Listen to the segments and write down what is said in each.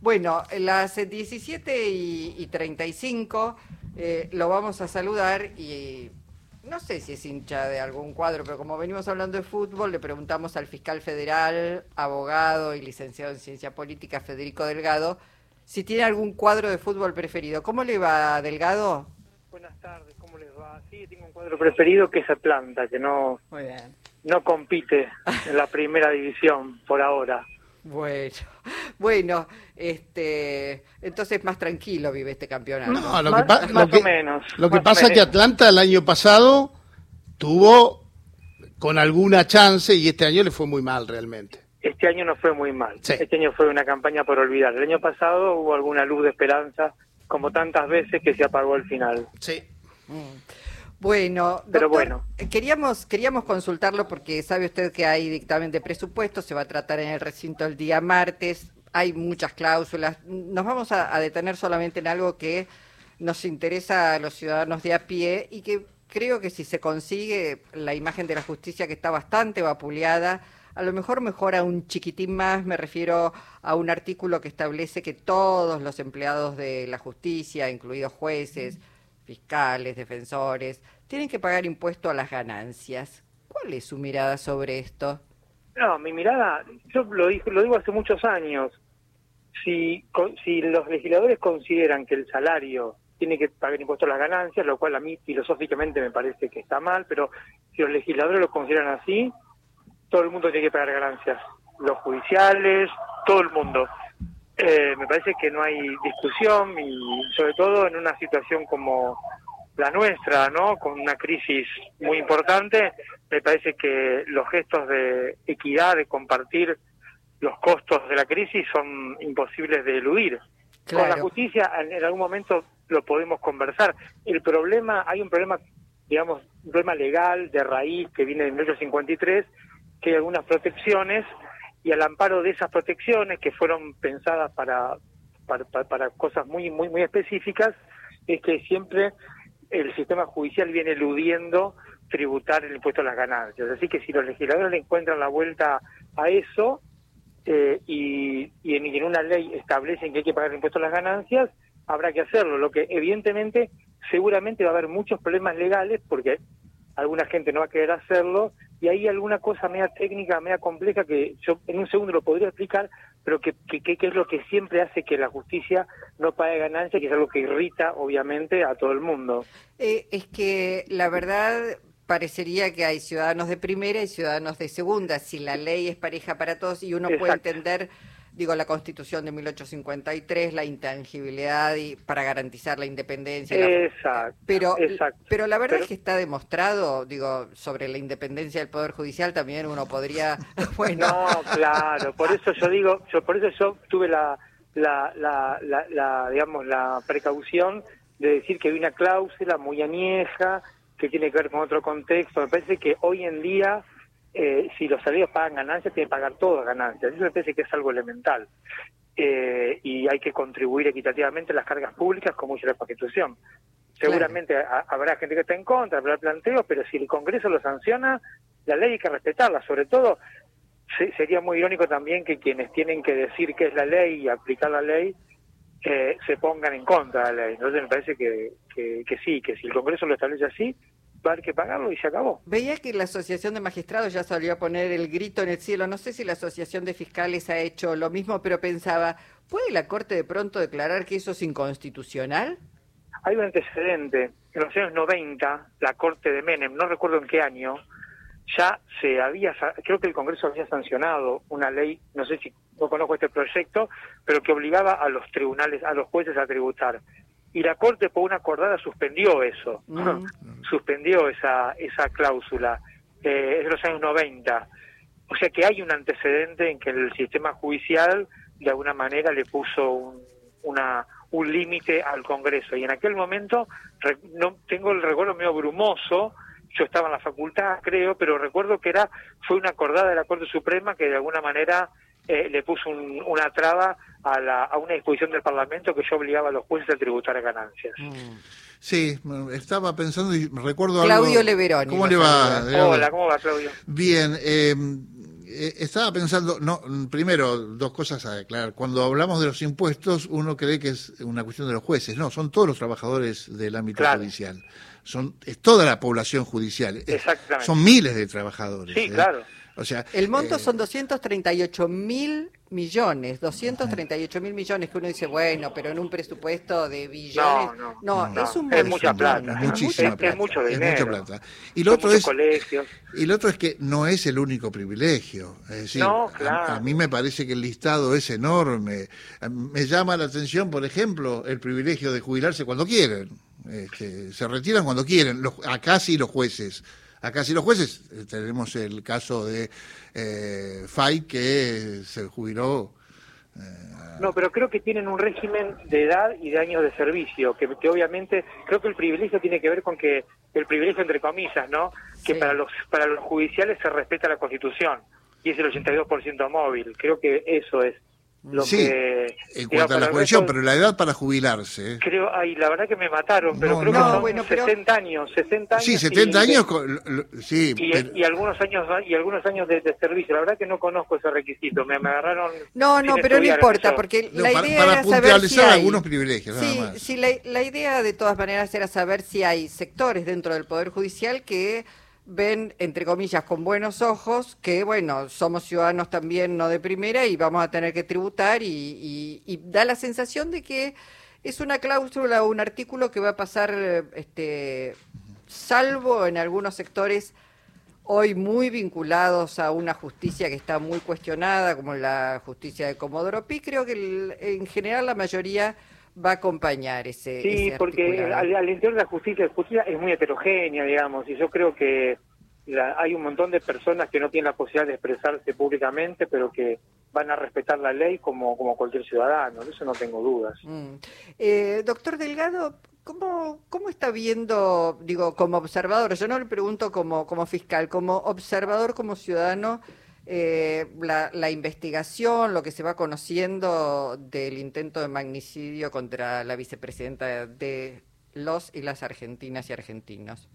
Bueno, las 17 y, y 35 eh, lo vamos a saludar y no sé si es hincha de algún cuadro, pero como venimos hablando de fútbol, le preguntamos al fiscal federal, abogado y licenciado en ciencia política, Federico Delgado, si tiene algún cuadro de fútbol preferido. ¿Cómo le va, Delgado? Buenas tardes, ¿cómo les va? Sí, tengo un cuadro preferido que es Atlanta, que no, Muy bien. no compite en la primera división por ahora. Bueno, bueno, este, entonces más tranquilo vive este campeonato. No, lo que, Más- lo que- o menos, Lo que pasa es que. Atlanta el año pasado tuvo con alguna chance y este año le fue muy mal realmente. Este año no fue muy mal. Sí. Este año fue una campaña por olvidar. El año pasado hubo alguna luz de esperanza, como tantas veces que se apagó al final. Sí. Mm. Bueno, Pero doctor, bueno. queríamos queríamos consultarlo porque sabe usted que hay dictamen de presupuesto, se va a tratar en el recinto el día martes, hay muchas cláusulas. Nos vamos a, a detener solamente en algo que nos interesa a los ciudadanos de a pie y que creo que si se consigue la imagen de la justicia que está bastante vapuleada, a lo mejor mejora un chiquitín más, me refiero a un artículo que establece que todos los empleados de la justicia, incluidos jueces, fiscales, defensores, tienen que pagar impuesto a las ganancias. ¿Cuál es su mirada sobre esto? No, mi mirada, yo lo, digo- lo digo hace muchos años. Si, si los legisladores consideran que el salario tiene que pagar impuestos a las ganancias, lo cual a mí filosóficamente me parece que está mal, pero si los legisladores lo consideran así, todo el mundo tiene que pagar ganancias. Los judiciales, todo el mundo. Eh, me parece que no hay discusión y sobre todo en una situación como la nuestra, ¿no? Con una crisis muy importante, me parece que los gestos de equidad, de compartir los costos de la crisis son imposibles de eludir. Con la justicia en, algún momento lo podemos conversar. El problema, hay un problema, digamos, un problema legal de raíz que viene de 1853, que hay algunas protecciones y al amparo de esas protecciones que fueron pensadas para, para, para- para cosas muy, muy, muy específicas, es que siempre el sistema judicial viene eludiendo tributar el impuesto a las ganancias. Así que si los legisladores le encuentran la vuelta a eso eh, y, en una ley establecen que hay que pagar el impuesto a las ganancias, habrá que hacerlo. Lo que evidentemente seguramente va a haber muchos problemas legales porque alguna gente no va a querer hacerlo y hay alguna cosa media técnica, media compleja que yo en un segundo lo podría explicar, pero que, que, que- es lo que siempre hace que la justicia no pague ganancias, que es algo que irrita obviamente a todo el mundo. Eh, es que la verdad parecería que hay ciudadanos de primera y ciudadanos de segunda. Si la ley es pareja para todos y uno puede entender, digo, la Constitución de 1853, la intangibilidad y para garantizar la independencia. la- Exacto. pero, exacto. pero la verdad Pero- es que está demostrado, digo, sobre la independencia del Poder Judicial también uno podría, bueno, No, claro, por eso yo digo, yo por eso yo tuve la, la, la, la, la, digamos, la precaución de decir que hay una cláusula muy añeja, que tiene que ver con otro contexto. Me parece que hoy en día, eh, si los salarios pagan ganancias, tienen que pagar todas ganancias. Eso me parece que es algo elemental. Eh, y hay que contribuir equitativamente a las cargas públicas, como dice la Constitución. Seguramente ha- habrá gente que está en contra, habrá planteos, pero si el Congreso lo sanciona, la ley hay que respetarla. Sobre todo, se- sería muy irónico también que quienes tienen que decir qué es la ley y aplicar la ley eh, se pongan en contra de la ley. Entonces me parece que, que, que sí, que si el Congreso lo establece así, va a haber que pagarlo y se acabó. Veía que la Asociación de Magistrados ya salió a poner el grito en el cielo. No sé si la Asociación de Fiscales ha hecho lo mismo, pero pensaba, ¿puede la Corte de pronto declarar que eso es inconstitucional? Hay un antecedente. En los años 90, la Corte de Menem, no recuerdo en qué año, ya se había, creo que el Congreso había sancionado una ley, no sé si no conozco este proyecto, pero que obligaba a los tribunales, a los jueces a tributar. Y la Corte por una acordada suspendió eso, Mm. suspendió esa, esa cláusula. Eh, es de los años 90. O sea que hay un antecedente en que el sistema judicial de alguna manera le puso un, una, un límite al Congreso. Y en aquel momento, re- no tengo el recuerdo medio brumoso, yo estaba en la facultad, creo, pero recuerdo que era fue una acordada de la Corte Suprema que de alguna manera eh, le puso un- una traba a, la, a una disposición del Parlamento que yo obligaba a los jueces a tributar ganancias. Sí, estaba pensando y recuerdo Claudio algo. Leveroni ¿Cómo le va? Leonardo? Hola, ¿cómo va, Claudio? Bien, eh, eh, estaba pensando, no, primero, dos cosas a aclarar. Cuando hablamos de los impuestos, uno cree que es una cuestión de los jueces. No, son todos los trabajadores del ámbito judicial. Son, es toda la población judicial. Exactamente. Son miles de trabajadores. Sí, claro. O sea, el monto son 238 mil millones, 238 mil millones que uno dice, bueno, pero en un presupuesto de billones. No, no, es un Es mucha plata. Muchísima es, mucho dinero. mucha plata. Y lo otro es. Colegios. Y lo otro es que no es el único privilegio. Es decir, a, mí me parece que el listado es enorme. Me llama la atención, por ejemplo, el privilegio de jubilarse cuando quieren. Este, se retiran cuando quieren, los, acá sí los jueces. Acá sí los jueces, eh, tenemos el caso de eh, Fay que se jubiló. Eh, no, pero creo que tienen un régimen de edad y de años de servicio, que, obviamente creo que el privilegio tiene que ver con que el privilegio entre comillas, ¿no? Que para los para los judiciales se respeta la Constitución y es el 82% móvil. Creo que eso es sí, en cuanto a la jubilación, pero la edad para jubilarse. ¿eh? Creo, ay, la verdad que me mataron, pero creo que son bueno, 60 años, 60 años. Sí, 70 años, sí. Y, algunos años y algunos años de, servicio. La verdad que no conozco ese requisito, me, agarraron. No, no, pero no importa, porque la idea para, era saber si hay, algunos privilegios. Sí, sí la, la idea de todas maneras era saber si hay sectores dentro del Poder Judicial que ven, entre comillas, con buenos ojos que, bueno, somos ciudadanos también no de primera y vamos a tener que tributar y, da la sensación de que es una cláusula o un artículo que va a pasar, este, salvo en algunos sectores hoy muy vinculados a una justicia que está muy cuestionada, como la justicia de Comodoro Pi, creo que en general la mayoría va a acompañar ese. Sí, porque al, interior de la justicia, la justicia es muy heterogénea, digamos, y yo creo que hay un montón de personas que no tienen la posibilidad de expresarse públicamente, pero que van a respetar la ley como, como cualquier ciudadano, de eso no tengo dudas. Mm. Eh, doctor Delgado, ¿cómo, ¿cómo está viendo, digo, como observador, yo no le pregunto como, como fiscal, como observador, como ciudadano, eh, la, investigación, lo que se va conociendo del intento de magnicidio contra la vicepresidenta de los y las argentinas y argentinos.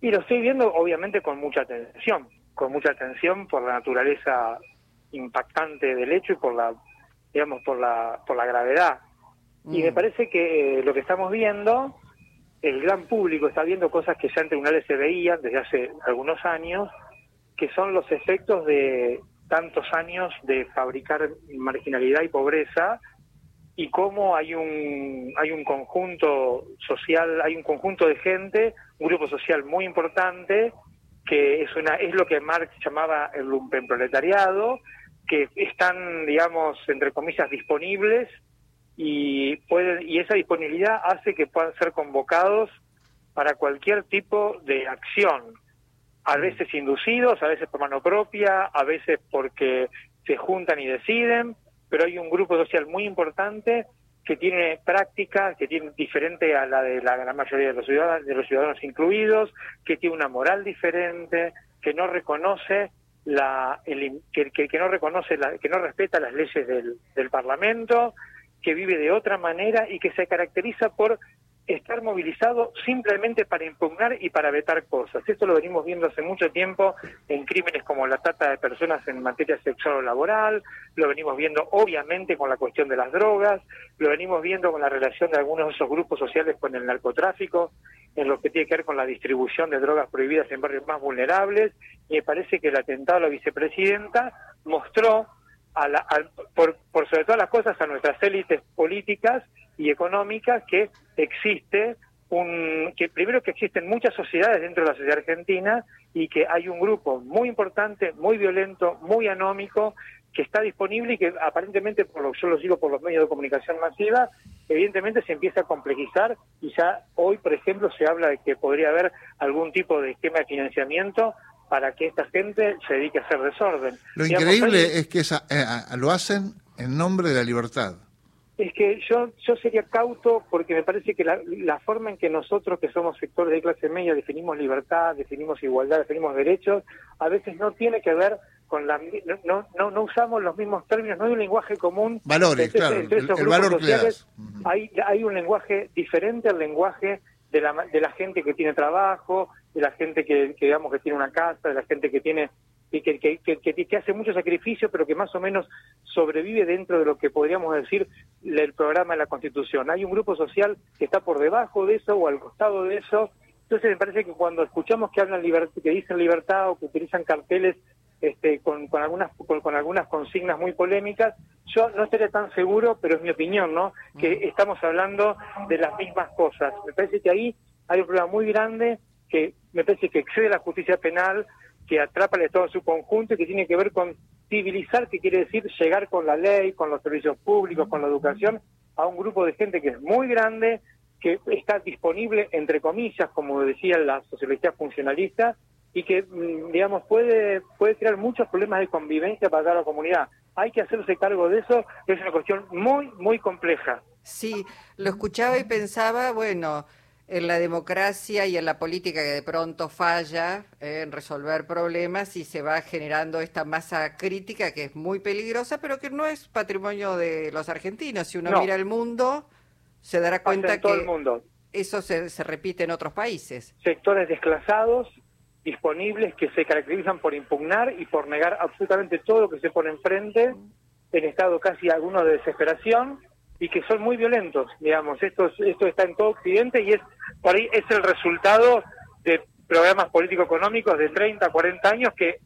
Y lo estoy viendo obviamente con mucha atención, con mucha atención por la naturaleza impactante del hecho y por la, digamos, por la, por la gravedad. Y me mm. parece que eh, lo que estamos viendo, el gran público está viendo cosas que ya en tribunales se veían desde hace algunos años, que son los efectos de tantos años de fabricar marginalidad y pobreza y cómo hay un hay un conjunto social, hay un conjunto de gente, un grupo social muy importante que es una es lo que Marx llamaba el lumpenproletariado, que están digamos entre comillas disponibles y pueden y esa disponibilidad hace que puedan ser convocados para cualquier tipo de acción a veces inducidos, a veces por mano propia, a veces porque se juntan y deciden, pero hay un grupo social muy importante que tiene práctica, que tiene diferente a la de la gran mayoría de los ciudadanos, de los ciudadanos incluidos, que tiene una moral diferente, que no reconoce la, el, que, no reconoce la, que no respeta las leyes del Parlamento, que vive de otra manera y que se caracteriza por estar movilizado simplemente para impugnar y para vetar cosas. Esto lo venimos viendo hace mucho tiempo en crímenes como la trata de personas en materia sexual o laboral, lo venimos viendo obviamente con la cuestión de las drogas, lo venimos viendo con la relación de algunos de esos grupos sociales con el narcotráfico, en lo que tiene que ver con la distribución de drogas prohibidas en barrios más vulnerables, y me parece que el atentado a la vicepresidenta mostró por, por sobre todas las cosas a nuestras élites políticas y económicas que existe un que primero que existen muchas sociedades dentro de la sociedad argentina y que hay un grupo muy importante, muy violento, muy anómico que está disponible y que aparentemente, por lo que yo lo sigo por los medios de comunicación masiva, evidentemente se empieza a complejizar y ya hoy, por ejemplo, se habla de que podría haber algún tipo de esquema de financiamiento para que esta gente se dedique a hacer desorden. Lo increíble es que eh, lo hacen en nombre de la libertad. Es que yo, yo sería cauto porque me parece que la, la, forma en que nosotros, que somos sectores de clase media, definimos libertad, definimos igualdad, definimos derechos, a veces no tiene que ver con la... No, no, no usamos los mismos términos, no hay un lenguaje común. Valores, claro, el, valor sociales, hay, hay un lenguaje diferente al lenguaje de la, de la gente que tiene trabajo, de la gente que, que, digamos que tiene una casa, de la gente que tiene y que, que, que, hace mucho sacrificio, pero que más o menos sobrevive dentro de lo que podríamos decir el programa de la Constitución. Hay un grupo social que está por debajo de eso o al costado de eso. Entonces me parece que cuando escuchamos que hablan que dicen libertad o que utilizan carteles este, con, con, algunas con, algunas consignas muy polémicas, yo no estaría tan seguro, pero es mi opinión, ¿no? Que estamos hablando de las mismas cosas. Me parece que ahí hay un problema muy grande que me parece que excede la justicia penal, que atrapa al Estado en su conjunto y que tiene que ver con civilizar, que quiere decir llegar con la ley, con los servicios públicos, con la educación, a un grupo de gente que es muy grande, que está disponible, entre comillas, como decía la sociología funcionalista, y que, mm, digamos, puede, puede crear muchos problemas de convivencia para la comunidad. Hay que hacerse cargo de eso, es una cuestión muy, muy compleja. Sí, lo escuchaba y pensaba, bueno, en la democracia y en la política que de pronto falla eh, en resolver problemas y se va generando esta masa crítica que es muy peligrosa, pero que no es patrimonio de los argentinos. Si uno mira el mundo, se dará cuenta que eso se, se repite en otros países. Sectores desclasados, disponibles, que se caracterizan por impugnar y por negar absolutamente todo lo que se pone enfrente, en estado casi alguno de desesperación, y que son muy violentos, digamos. Esto, esto está en todo Occidente y es por ahí es el resultado de programas político-económicos de 30, 40 años que,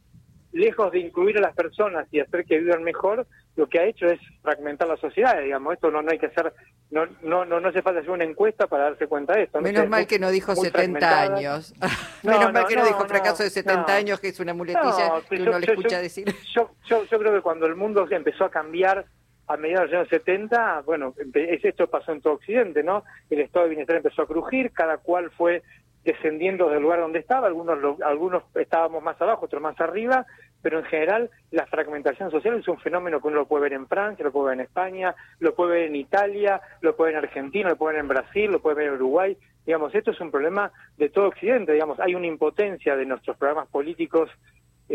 lejos de incluir a las personas y hacer que vivan mejor, lo que ha hecho es fragmentar la sociedad, digamos. Esto no, no hay que hacer, no, no, no, no hace falta hacer una encuesta para darse cuenta de esto. Menos mal que no dijo 70 años. Menos mal que no, dijo fracaso de 70 años, que es una muletilla que uno le escucha decir. Yo, yo, yo creo que cuando el mundo empezó a cambiar a mediados de los años 70, bueno, esto pasó en todo Occidente, ¿no? El estado de bienestar empezó a crujir, cada cual fue descendiendo del lugar donde estaba, algunos, algunos estábamos más abajo, otros más arriba, pero en general la fragmentación social es un fenómeno que uno lo puede ver en Francia, lo puede ver en España, lo puede ver en Italia, lo puede ver en Argentina, lo puede ver en Brasil, lo puede ver en Uruguay. Digamos, esto es un problema de todo Occidente, digamos, hay una impotencia de nuestros programas políticos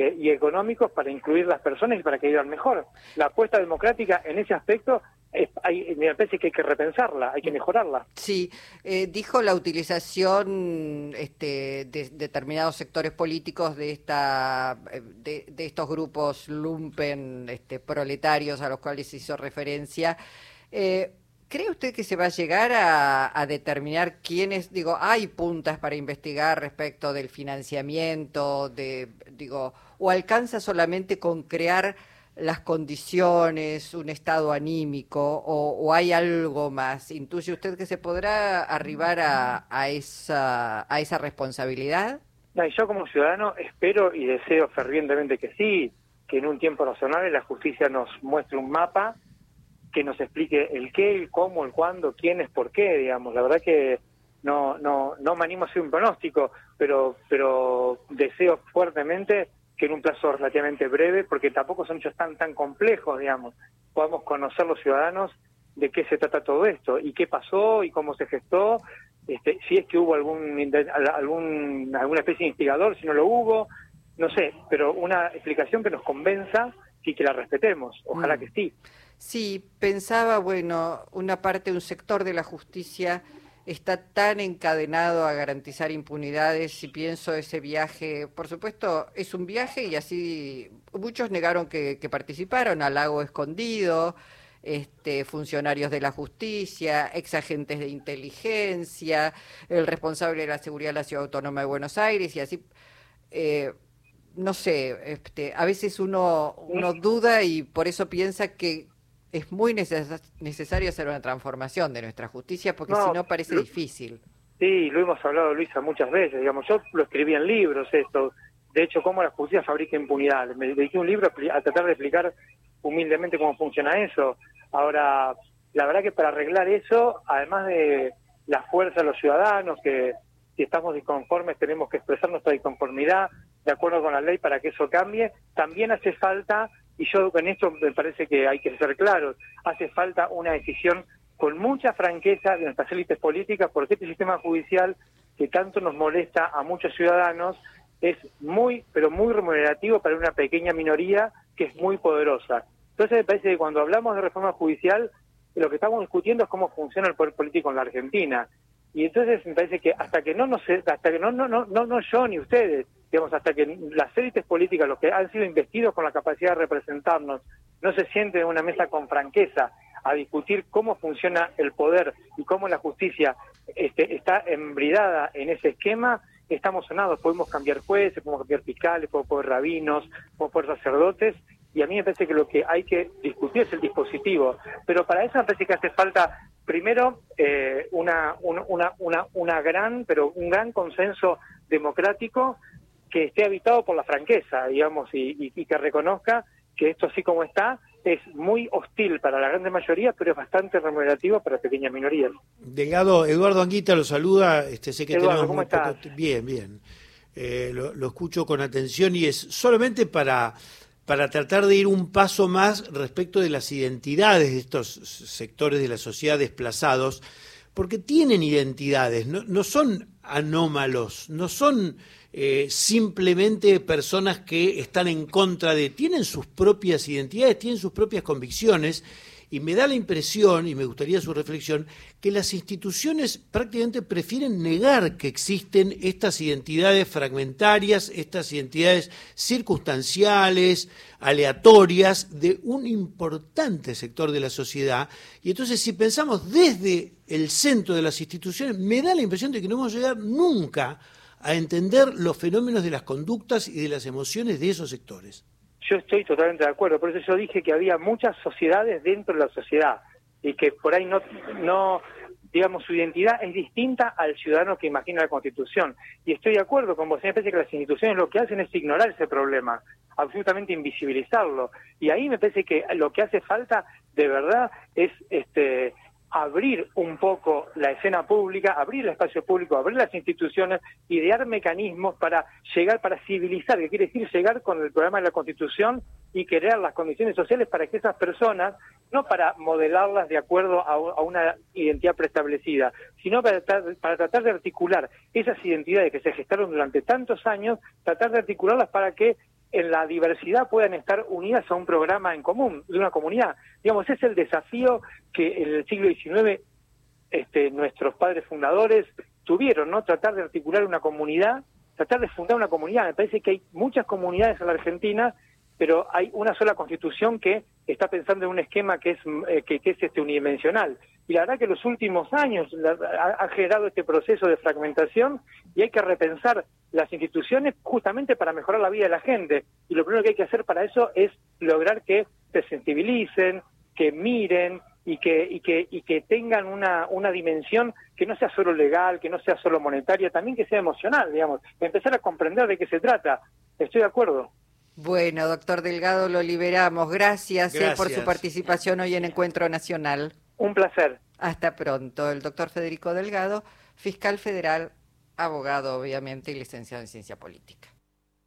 eh, y económicos para incluir las personas y para que vivan mejor. La apuesta democrática en ese aspecto hay, me parece que hay que repensarla, hay que mejorarla. Sí, eh, dijo la utilización este, de determinados sectores políticos de esta de, estos grupos lumpen este, proletarios a los cuales se hizo referencia. Eh, ¿Cree usted que se va a llegar a, determinar quiénes, digo, hay puntas para investigar respecto del financiamiento, de, digo, o alcanza solamente con crear las condiciones, un estado anímico, o, hay algo más? ¿Intuye usted que se podrá arribar a, esa, a esa responsabilidad? yo como ciudadano espero y deseo fervientemente que sí, que en un tiempo razonable la justicia nos muestre un mapa que nos explique el qué, el cómo, el cuándo, quién es, por qué, digamos. La verdad que no, no, no me animo a hacer un pronóstico, pero, pero deseo fuertemente que en un plazo relativamente breve, porque tampoco son hechos tan, tan complejos, digamos, podamos conocer los ciudadanos de qué se trata todo esto y qué pasó y cómo se gestó, este, si es que hubo algún, algún alguna especie de instigador, si no lo hubo, no sé, pero una explicación que nos convenza y que la respetemos, ojalá mm. que sí. Sí, pensaba, bueno, una parte, un sector de la justicia está tan encadenado a garantizar impunidades y pienso ese viaje, por supuesto, es un viaje y así muchos negaron que, participaron al lago escondido, este, funcionarios de la justicia, ex agentes de inteligencia, el responsable de la seguridad de la Ciudad Autónoma de Buenos Aires y así. Eh, no sé, este, a veces uno, uno duda y por eso piensa que, es muy necesario hacer una transformación de nuestra justicia porque si no parece difícil. Sí, lo hemos hablado, Luisa, muchas veces. Digamos, yo lo escribí en libros esto. De hecho, cómo la justicia fabrica impunidad. Me dediqué un libro a tratar de explicar humildemente cómo funciona eso. Ahora, la verdad que para arreglar eso, además de la fuerza de los ciudadanos, que si estamos disconformes tenemos que expresar nuestra disconformidad de acuerdo con la ley para que eso cambie, también hace falta y yo en esto me parece que hay que ser claros, hace falta una decisión con mucha franqueza de nuestras élites políticas, porque este sistema judicial que tanto nos molesta a muchos ciudadanos es muy, pero muy remunerativo para una pequeña minoría que es muy poderosa. Entonces me parece que cuando hablamos de reforma judicial, lo que estamos discutiendo es cómo funciona el poder político en la Argentina. Y entonces me parece que hasta que no nos, hasta que no, no, no, no, no yo ni ustedes digamos, hasta que las élites políticas, los que han sido investidos con la capacidad de representarnos, no se sienten en una mesa con franqueza a discutir cómo funciona el poder y cómo la justicia este, está embridada en ese esquema, estamos sonados. Podemos cambiar jueces, podemos cambiar fiscales, podemos poner rabinos, podemos poner sacerdotes, y a mí me parece que lo que hay que discutir es el dispositivo. Pero para eso me parece que hace falta, primero, eh, una, una, una, una gran, pero un gran consenso democrático que esté habitado por la franqueza, digamos, y, y que reconozca que esto así como está es muy hostil para la gran mayoría, pero es bastante remunerativo para pequeñas minorías. Delgado, Eduardo Anguita lo saluda, este, sé que Eduardo, ¿cómo estás? Bien, bien. Eh, lo, escucho con atención y es solamente para, para tratar de ir un paso más respecto de las identidades de estos sectores de la sociedad desplazados, porque tienen identidades, no, no son anómalos, no son eh, simplemente personas que están en contra de, tienen sus propias identidades, tienen sus propias convicciones, y me da la impresión, y me gustaría su reflexión, que las instituciones prácticamente prefieren negar que existen estas identidades fragmentarias, estas identidades circunstanciales, aleatorias, de un importante sector de la sociedad. Y entonces, si pensamos desde el centro de las instituciones, me da la impresión de que no vamos a llegar nunca a entender los fenómenos de las conductas y de las emociones de esos sectores. Yo estoy totalmente de acuerdo, por eso yo dije que había muchas sociedades dentro de la sociedad y que por ahí no, no digamos, su identidad es distinta al ciudadano que imagina la Constitución. Y estoy de acuerdo con vos, me parece que las instituciones lo que hacen es ignorar ese problema, absolutamente invisibilizarlo. Y ahí me parece que lo que hace falta de verdad es este abrir un poco la escena pública, abrir el espacio público, abrir las instituciones, idear mecanismos para llegar, para civilizar, que quiere decir llegar con el programa de la Constitución y crear las condiciones sociales para que esas personas, no para modelarlas de acuerdo a, una identidad preestablecida, sino para, para tratar de articular esas identidades que se gestaron durante tantos años, tratar de articularlas para que en la diversidad puedan estar unidas a un programa en común, de una comunidad. Digamos, es el desafío que en el siglo XIX este, nuestros padres fundadores tuvieron, ¿no? Tratar de articular una comunidad, tratar de fundar una comunidad. Me parece que hay muchas comunidades en la Argentina pero hay una sola constitución que está pensando en un esquema que es, eh, que, es este unidimensional. Y la verdad que los últimos años ha, generado este proceso de fragmentación y hay que repensar las instituciones justamente para mejorar la vida de la gente. Y lo primero que hay que hacer para eso es lograr que se sensibilicen, que miren y que, y que, y que tengan una, una dimensión que no sea solo legal, que no sea solo monetaria, también que sea emocional, digamos, empezar a comprender de qué se trata. Estoy de acuerdo. Bueno, doctor Delgado, lo liberamos. Gracias, eh, por su participación hoy en Encuentro Nacional. Un placer. Hasta pronto. El doctor Federico Delgado, fiscal federal, abogado, obviamente, y licenciado en ciencia política.